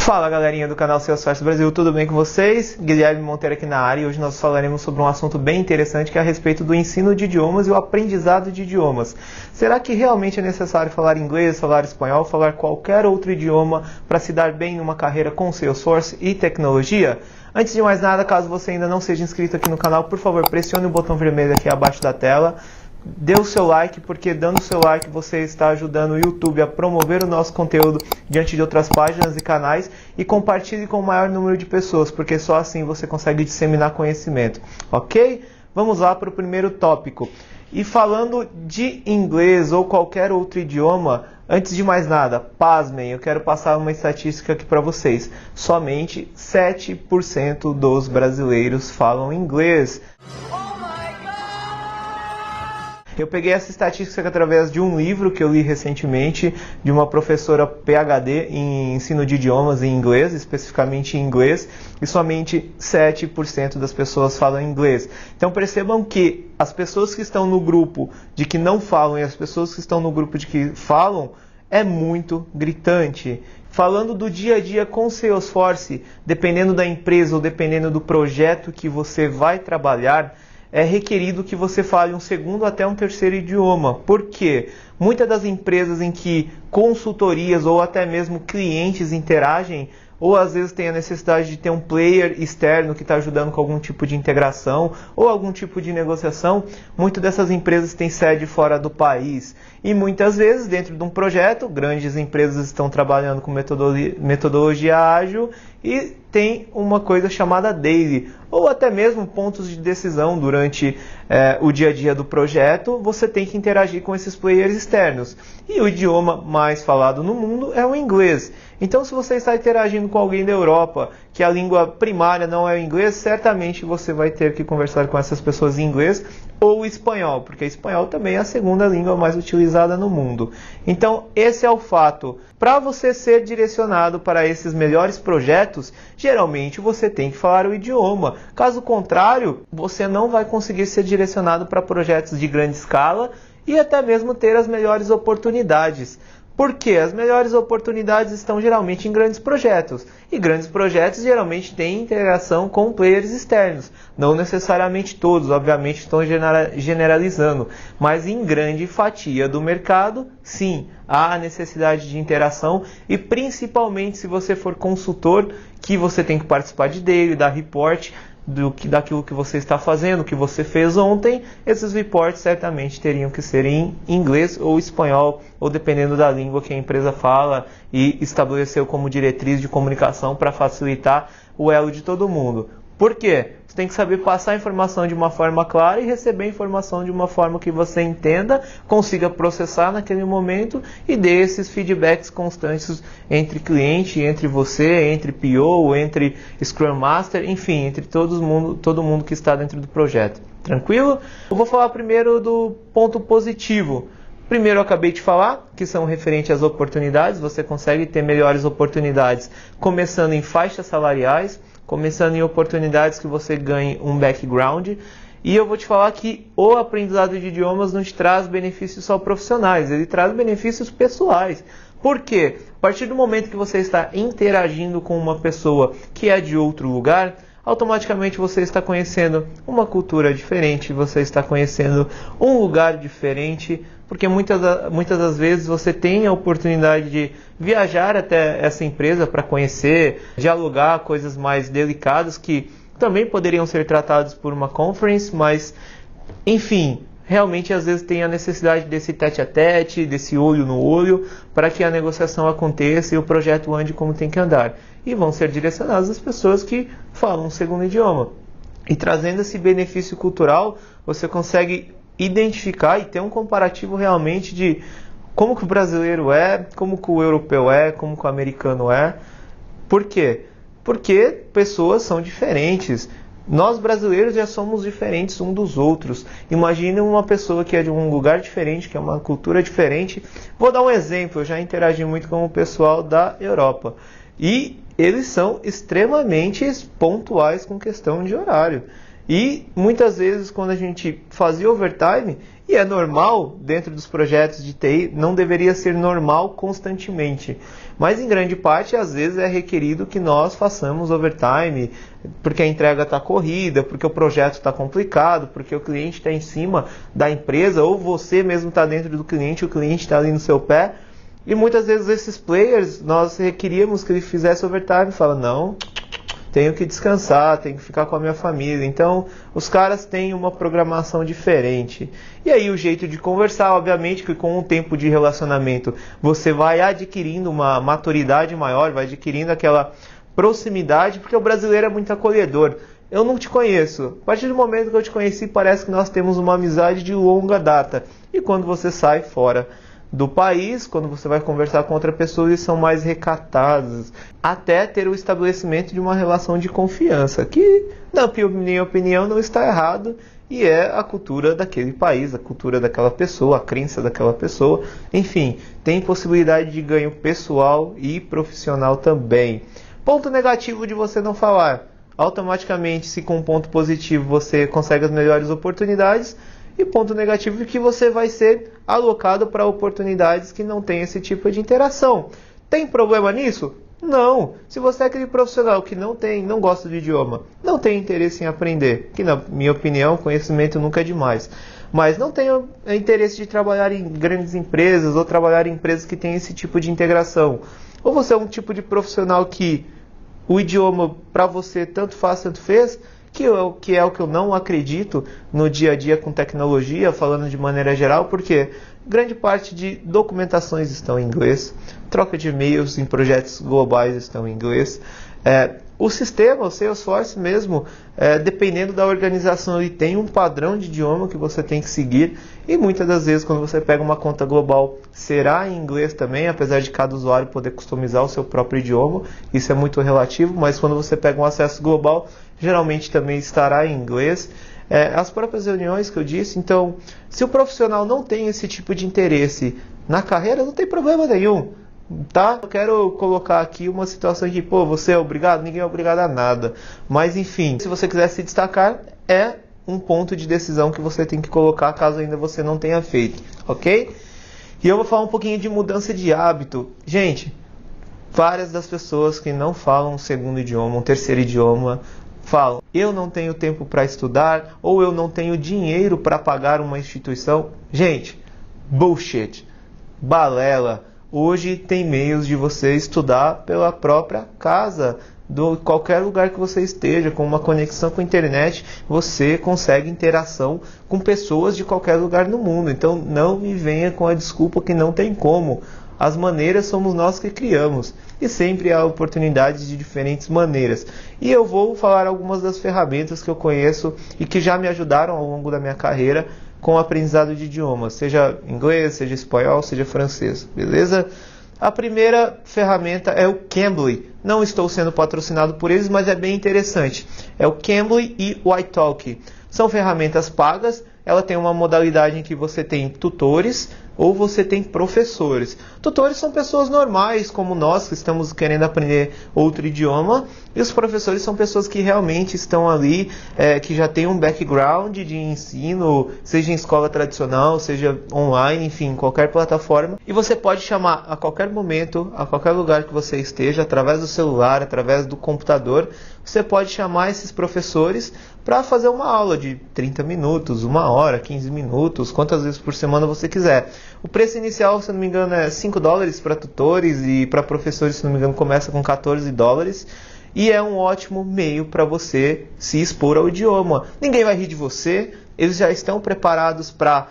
Fala galerinha do canal Salesforce Brasil, tudo bem com vocês? Guilherme Monteiro aqui na área e hoje nós falaremos sobre um assunto bem interessante que é a respeito do ensino de idiomas e o aprendizado de idiomas. Será que realmente é necessário falar inglês, falar espanhol, falar qualquer outro idioma para se dar bem numa carreira com Salesforce e tecnologia? Antes de mais nada, caso você ainda não seja inscrito aqui no canal, por favor, pressione o botão vermelho aqui abaixo da tela dê o seu like, porque dando o seu like você está ajudando o YouTube a promover o nosso conteúdo diante de outras páginas e canais e compartilhe com o maior número de pessoas, porque só assim você consegue disseminar conhecimento, ok? Vamos lá para o primeiro tópico. E falando de inglês ou qualquer outro idioma, antes de mais nada, pasmem, eu quero passar uma estatística aqui para vocês. Somente 7% dos brasileiros falam inglês. Eu peguei essa estatística através de um livro que eu li recentemente de uma professora PhD em ensino de idiomas em inglês, especificamente em inglês, e somente 7% das pessoas falam inglês. Então percebam que as pessoas que estão no grupo de que não falam e as pessoas que estão no grupo de que falam é muito gritante. Falando do dia a dia com Salesforce, dependendo da empresa ou dependendo do projeto que você vai trabalhar, é requerido que você fale um segundo até um terceiro idioma. Por quê? Muitas das empresas em que consultorias ou até mesmo clientes interagem ou às vezes tem a necessidade de ter um player externo que está ajudando com algum tipo de integração ou algum tipo de negociação. Muitas dessas empresas têm sede fora do país e muitas vezes dentro de um projeto, grandes empresas estão trabalhando com metodologia, ágil e tem uma coisa chamada daily ou até mesmo pontos de decisão durante é, o dia a dia do projeto. Você tem que interagir com esses players externos e o idioma mais falado no mundo é o inglês. Então, se você está interagindo com alguém da Europa, que a língua primária não é o inglês, certamente você vai ter que conversar com essas pessoas em inglês ou espanhol, porque espanhol também é a segunda língua mais utilizada no mundo. Então, esse é o fato. Para você ser direcionado para esses melhores projetos, geralmente você tem que falar o idioma. Caso contrário, você não vai conseguir ser direcionado para projetos de grande escala e até mesmo ter as melhores oportunidades. Porque as melhores oportunidades estão geralmente em grandes projetos. E grandes projetos geralmente têm integração com players externos. Não necessariamente todos, obviamente, estão generalizando. Mas em grande fatia do mercado, sim, há a necessidade de interação. E principalmente se você for consultor, que você tem que participar de dele, dar report do que daquilo que você está fazendo, que você fez ontem, esses reports certamente teriam que ser em inglês ou espanhol, ou dependendo da língua que a empresa fala e estabeleceu como diretriz de comunicação para facilitar o elo de todo mundo. Por quê? Você tem que saber passar a informação de uma forma clara e receber a informação de uma forma que você entenda, consiga processar naquele momento e dê esses feedbacks constantes entre cliente, entre você, entre PO, entre Scrum Master, enfim, entre todo mundo, todo mundo que está dentro do projeto. Tranquilo? Eu vou falar primeiro do ponto positivo. Primeiro eu acabei de falar, que são referentes às oportunidades, você consegue ter melhores oportunidades começando em faixas salariais começando em oportunidades que você ganhe um background. E eu vou te falar que o aprendizado de idiomas não te traz benefícios só profissionais, ele traz benefícios pessoais. Por quê? A partir do momento que você está interagindo com uma pessoa que é de outro lugar, automaticamente você está conhecendo uma cultura diferente, você está conhecendo um lugar diferente, porque muitas, muitas das vezes você tem a oportunidade de viajar até essa empresa para conhecer, dialogar coisas mais delicadas que também poderiam ser tratadas por uma conference, mas enfim, realmente às vezes tem a necessidade desse tete a tete, desse olho no olho, para que a negociação aconteça e o projeto ande como tem que andar. E vão ser direcionadas as pessoas que falam um segundo idioma. E trazendo esse benefício cultural, você consegue identificar e ter um comparativo realmente de como que o brasileiro é, como que o europeu é, como que o americano é. Por quê? Porque pessoas são diferentes Nós brasileiros já somos diferentes um dos outros. Imagine uma pessoa que é de um lugar diferente, que é uma cultura diferente. Vou dar um exemplo, eu já interagi muito com o pessoal da Europa. E eles são extremamente pontuais com questão de horário. E muitas vezes quando a gente fazia overtime, e é normal dentro dos projetos de TI, não deveria ser normal constantemente. Mas em grande parte, às vezes é requerido que nós façamos overtime, porque a entrega está corrida, porque o projeto está complicado, porque o cliente está em cima da empresa, ou você mesmo está dentro do cliente, o cliente está ali no seu pé. E muitas vezes esses players, nós requeríamos que ele fizesse overtime, fala, não, tenho que descansar, tenho que ficar com a minha família. Então, os caras têm uma programação diferente. E aí, o jeito de conversar, obviamente, que com o tempo de relacionamento você vai adquirindo uma maturidade maior, vai adquirindo aquela proximidade, porque o brasileiro é muito acolhedor. Eu não te conheço. A partir do momento que eu te conheci, parece que nós temos uma amizade de longa data. E quando você sai fora do país, quando você vai conversar com outra pessoa, eles são mais recatados, até ter o estabelecimento de uma relação de confiança, que, na minha opinião, não está errado e é a cultura daquele país, a cultura daquela pessoa, a crença daquela pessoa. Enfim, tem possibilidade de ganho pessoal e profissional também. Ponto negativo de você não falar. Automaticamente, se com um ponto positivo você consegue as melhores oportunidades, e ponto negativo é que você vai ser alocado para oportunidades que não tem esse tipo de interação. Tem problema nisso? Não. Se você é aquele profissional que não tem, não gosta de idioma, não tem interesse em aprender, que na minha opinião, conhecimento nunca é demais, mas não tem interesse de trabalhar em grandes empresas ou trabalhar em empresas que têm esse tipo de integração, ou você é um tipo de profissional que o idioma para você tanto faz, tanto fez, que, eu, que é o que eu não acredito no dia a dia com tecnologia, falando de maneira geral, porque grande parte de documentações estão em inglês, troca de e-mails em projetos globais estão em inglês. É, o sistema, o Salesforce mesmo, é, dependendo da organização, ele tem um padrão de idioma que você tem que seguir e muitas das vezes quando você pega uma conta global será em inglês também, apesar de cada usuário poder customizar o seu próprio idioma, isso é muito relativo, mas quando você pega um acesso global, geralmente também estará em inglês. É, as próprias reuniões que eu disse, então, se o profissional não tem esse tipo de interesse na carreira, não tem problema nenhum. Tá? Eu quero colocar aqui uma situação que, pô, você é obrigado? Ninguém é obrigado a nada. Mas enfim, se você quiser se destacar, é um ponto de decisão que você tem que colocar caso ainda você não tenha feito, ok? E eu vou falar um pouquinho de mudança de hábito. Gente, várias das pessoas que não falam um segundo idioma, um terceiro idioma, falam: eu não tenho tempo para estudar ou eu não tenho dinheiro para pagar uma instituição. Gente, bullshit, balela. Hoje tem meios de você estudar pela própria casa, do qualquer lugar que você esteja, com uma conexão com a internet, você consegue interação com pessoas de qualquer lugar no mundo. Então não me venha com a desculpa que não tem como. As maneiras somos nós que criamos e sempre há oportunidades de diferentes maneiras. E eu vou falar algumas das ferramentas que eu conheço e que já me ajudaram ao longo da minha carreira com o aprendizado de idiomas, seja inglês, seja espanhol, seja francês, beleza? A primeira ferramenta é o Cambly. Não estou sendo patrocinado por eles, mas é bem interessante. É o Cambly e o iTalk. São ferramentas pagas. Ela tem uma modalidade em que você tem tutores, ou você tem professores. Tutores são pessoas normais, como nós, que estamos querendo aprender outro idioma, e os professores são pessoas que realmente estão ali, é, que já têm um background de ensino, seja em escola tradicional, seja online, enfim, qualquer plataforma. E você pode chamar a qualquer momento, a qualquer lugar que você esteja, através do celular, através do computador, você pode chamar esses professores para fazer uma aula de 30 minutos, uma hora, 15 minutos, quantas vezes por semana você quiser. O preço inicial, se não me engano, é 5 dólares para tutores e para professores, se não me engano, começa com 14 dólares. E é um ótimo meio para você se expor ao idioma. Ninguém vai rir de você, eles já estão preparados para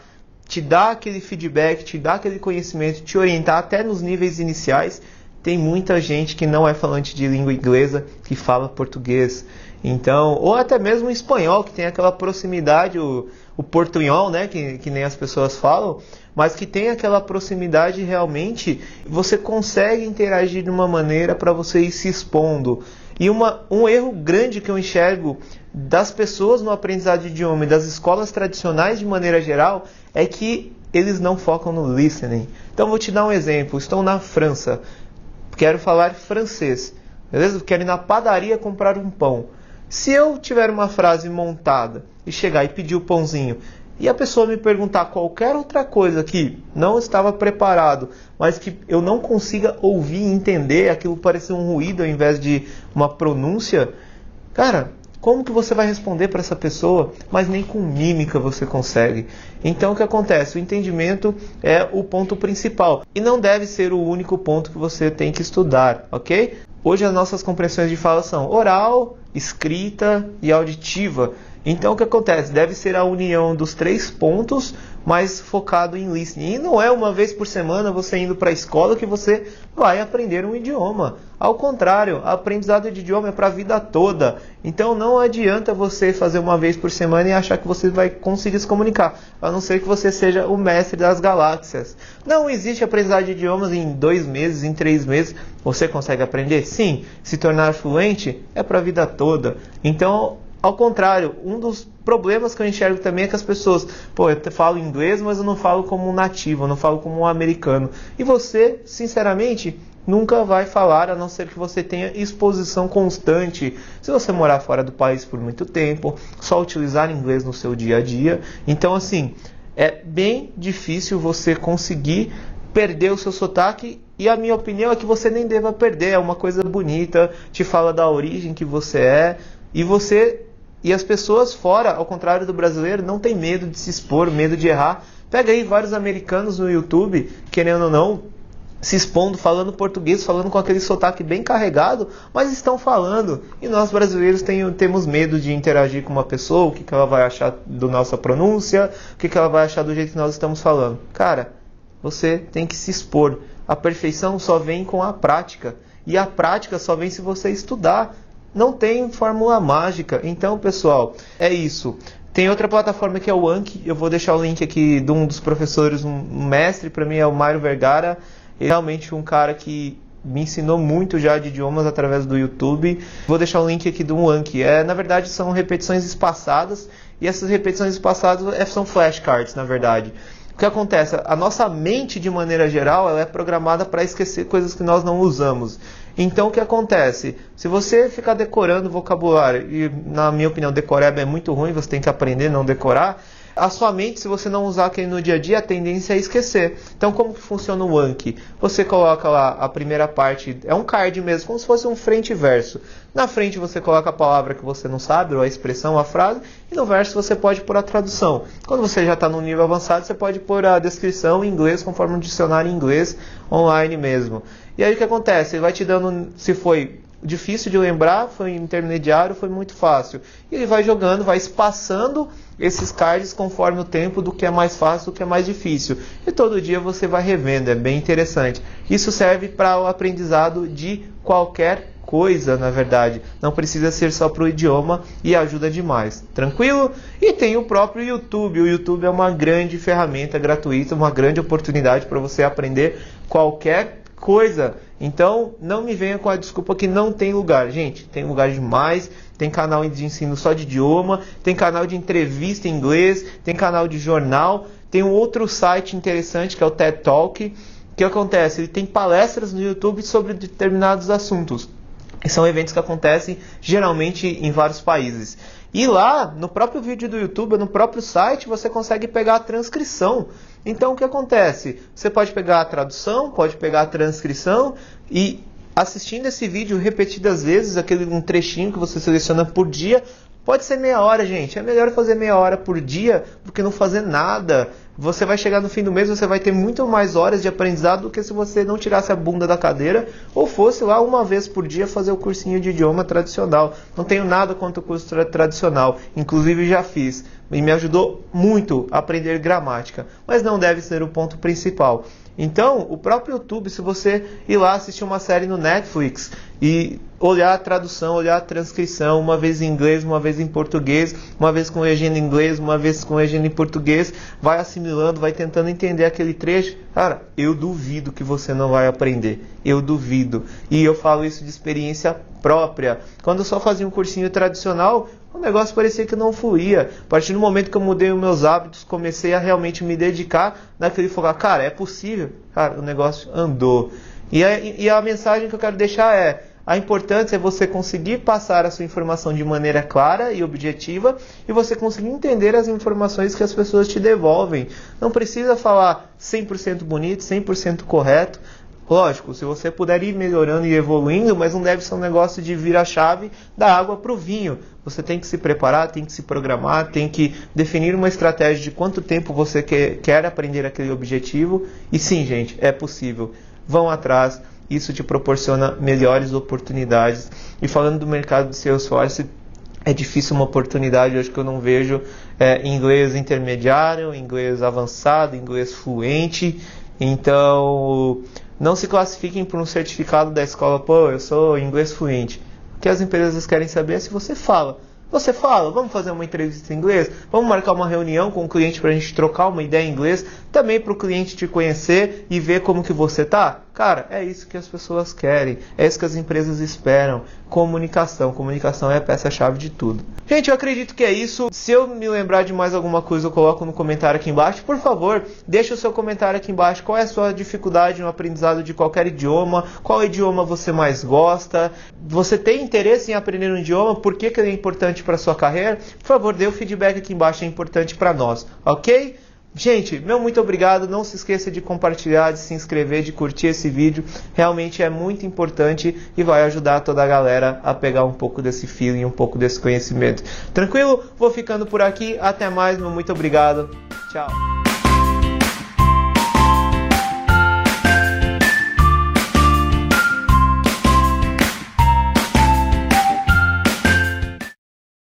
te dar aquele feedback, te dar aquele conhecimento, te orientar até nos níveis iniciais. Tem muita gente que não é falante de língua inglesa que fala português. Então, ou até mesmo espanhol, que tem aquela proximidade, o, o portunhol, né, que, que nem as pessoas falam, mas que tem aquela proximidade realmente, você consegue interagir de uma maneira para você ir se expondo. E uma, um erro grande que eu enxergo das pessoas no aprendizado de idioma e das escolas tradicionais de maneira geral é que eles não focam no listening. Então vou te dar um exemplo. Estou na França, quero falar francês, beleza? Quero ir na padaria comprar um pão. Se eu tiver uma frase montada e chegar e pedir o pãozinho e a pessoa me perguntar qualquer outra coisa que não estava preparado, mas que eu não consiga ouvir e entender, aquilo parecer um ruído ao invés de uma pronúncia, cara, como que você vai responder para essa pessoa? Mas nem com mímica você consegue. Então o que acontece? O entendimento é o ponto principal e não deve ser o único ponto que você tem que estudar, ok? Hoje as nossas compreensões de fala são oral, escrita e auditiva. Então o que acontece? Deve ser a união dos três pontos, mas focado em listening. E não é uma vez por semana você indo para a escola que você vai aprender um idioma. Ao contrário, aprendizado de idioma é para a vida toda. Então não adianta você fazer uma vez por semana e achar que você vai conseguir se comunicar, a não ser que você seja o mestre das galáxias. Não existe aprendizado de idiomas em dois meses, em três meses. Você consegue aprender? Sim. Se tornar fluente é para a vida toda. Então ao contrário, um dos problemas que eu enxergo também é que as pessoas, pô, eu falo inglês, mas eu não falo como um nativo, eu não falo como um americano. E você, sinceramente, nunca vai falar a não ser que você tenha exposição constante. Se você morar fora do país por muito tempo, só utilizar inglês no seu dia a dia. Então, assim, é bem difícil você conseguir perder o seu sotaque e a minha opinião é que você nem deva perder, é uma coisa bonita, te fala da origem que você é e você e as pessoas fora, ao contrário do brasileiro, não tem medo de se expor, medo de errar. Pega aí vários americanos no YouTube, querendo ou não, se expondo, falando português, falando com aquele sotaque bem carregado, mas estão falando. E nós brasileiros tem, temos medo de interagir com uma pessoa, o que, que ela vai achar da nossa pronúncia, o que, que ela vai achar do jeito que nós estamos falando. Cara, você tem que se expor. A perfeição só vem com a prática. E a prática só vem se você estudar não tem fórmula mágica. Então, pessoal, é isso. Tem outra plataforma que é o Anki. Eu vou deixar o link aqui de um dos professores, um mestre para mim é o Mário Vergara. Ele é realmente um cara que me ensinou muito já de idiomas através do YouTube. Vou deixar o link aqui do Anki. É, na verdade, são repetições espaçadas e essas repetições espaçadas é, são flashcards, na verdade. O que acontece? A nossa mente, de maneira geral, ela é programada para esquecer coisas que nós não usamos. Então o que acontece? Se você ficar decorando vocabulário, e na minha opinião decorar é muito ruim, você tem que aprender, não decorar, a sua mente, se você não usar aquele no dia a dia, a tendência é esquecer. Então, como que funciona o Anki? Você coloca lá a primeira parte, é um card mesmo, como se fosse um frente e verso. Na frente você coloca a palavra que você não sabe, ou a expressão, a frase, e no verso você pode pôr a tradução. Quando você já está no nível avançado, você pode pôr a descrição em inglês, conforme um dicionário em inglês online mesmo. E aí o que acontece? Ele vai te dando, se foi difícil de lembrar, foi intermediário, foi muito fácil. E ele vai jogando, vai espaçando esses cards conforme o tempo do que é mais fácil, do que é mais difícil. E todo dia você vai revendo, é bem interessante. Isso serve para o aprendizado de qualquer coisa, na verdade. Não precisa ser só para o idioma e ajuda demais. Tranquilo? E tem o próprio YouTube. O YouTube é uma grande ferramenta gratuita, uma grande oportunidade para você aprender qualquer coisa. Então, não me venha com a desculpa que não tem lugar. Gente, tem lugar demais tem canal de ensino só de idioma, tem canal de entrevista em inglês, tem canal de jornal, tem um outro site interessante que é o TED Talk. O que acontece? Ele tem palestras no YouTube sobre determinados assuntos. E são eventos que acontecem geralmente em vários países. E lá, no próprio vídeo do YouTube, no próprio site, você consegue pegar a transcrição. Então, o que acontece? Você pode pegar a tradução, pode pegar a transcrição e assistindo esse vídeo repetidas vezes, aquele um trechinho que você seleciona por dia, pode ser meia hora, gente. É melhor fazer meia hora por dia do que não fazer nada. Você vai chegar no fim do mês, você vai ter muito mais horas de aprendizado do que se você não tirasse a bunda da cadeira ou fosse lá uma vez por dia fazer o cursinho de idioma tradicional. Não tenho nada contra o curso tra tradicional, inclusive já fiz e me ajudou muito a aprender gramática, mas não deve ser o ponto principal. Então, o próprio YouTube, se você ir lá assistir uma série no Netflix e olhar a tradução, olhar a transcrição, uma vez em inglês, uma vez em português, uma vez com legenda em inglês, uma vez com legenda em português, vai assimilando, vai tentando entender aquele trecho. Cara, eu duvido que você não vai aprender. Eu duvido. E eu falo isso de experiência própria. Quando eu só fazia um cursinho tradicional, o negócio parecia que não fluía. A partir do momento que eu mudei os meus hábitos, comecei a realmente me dedicar naquele focar. Cara, é possível. Cara, o negócio andou. E a, e a mensagem que eu quero deixar é: a importância é você conseguir passar a sua informação de maneira clara e objetiva e você conseguir entender as informações que as pessoas te devolvem. Não precisa falar 100% bonito, 100% correto. Lógico, se você puder ir melhorando e evoluindo, mas não deve ser um negócio de virar a chave da água para o vinho. Você tem que se preparar, tem que se programar, tem que definir uma estratégia de quanto tempo você quer, quer aprender aquele objetivo. E sim, gente, é possível. Vão atrás isso te proporciona melhores oportunidades. E falando do mercado de Salesforce, é difícil uma oportunidade, acho que eu não vejo é, inglês intermediário, inglês avançado, inglês fluente. Então, não se classifiquem por um certificado da escola, pô, eu sou inglês fluente. O que as empresas querem saber é se você fala. Você fala, vamos fazer uma entrevista em inglês? Vamos marcar uma reunião com o cliente para a gente trocar uma ideia em inglês? Também para o cliente te conhecer e ver como que você tá? Cara, é isso que as pessoas querem, é isso que as empresas esperam. Comunicação. Comunicação é a peça-chave de tudo. Gente, eu acredito que é isso. Se eu me lembrar de mais alguma coisa, eu coloco no comentário aqui embaixo. Por favor, deixe o seu comentário aqui embaixo. Qual é a sua dificuldade no aprendizado de qualquer idioma? Qual idioma você mais gosta? Você tem interesse em aprender um idioma? Por que, que ele é importante para sua carreira? Por favor, dê o feedback aqui embaixo, é importante para nós, ok? Gente, meu muito obrigado. Não se esqueça de compartilhar, de se inscrever, de curtir esse vídeo. Realmente é muito importante e vai ajudar toda a galera a pegar um pouco desse feeling, um pouco desse conhecimento. Tranquilo? Vou ficando por aqui. Até mais, meu muito obrigado. Tchau.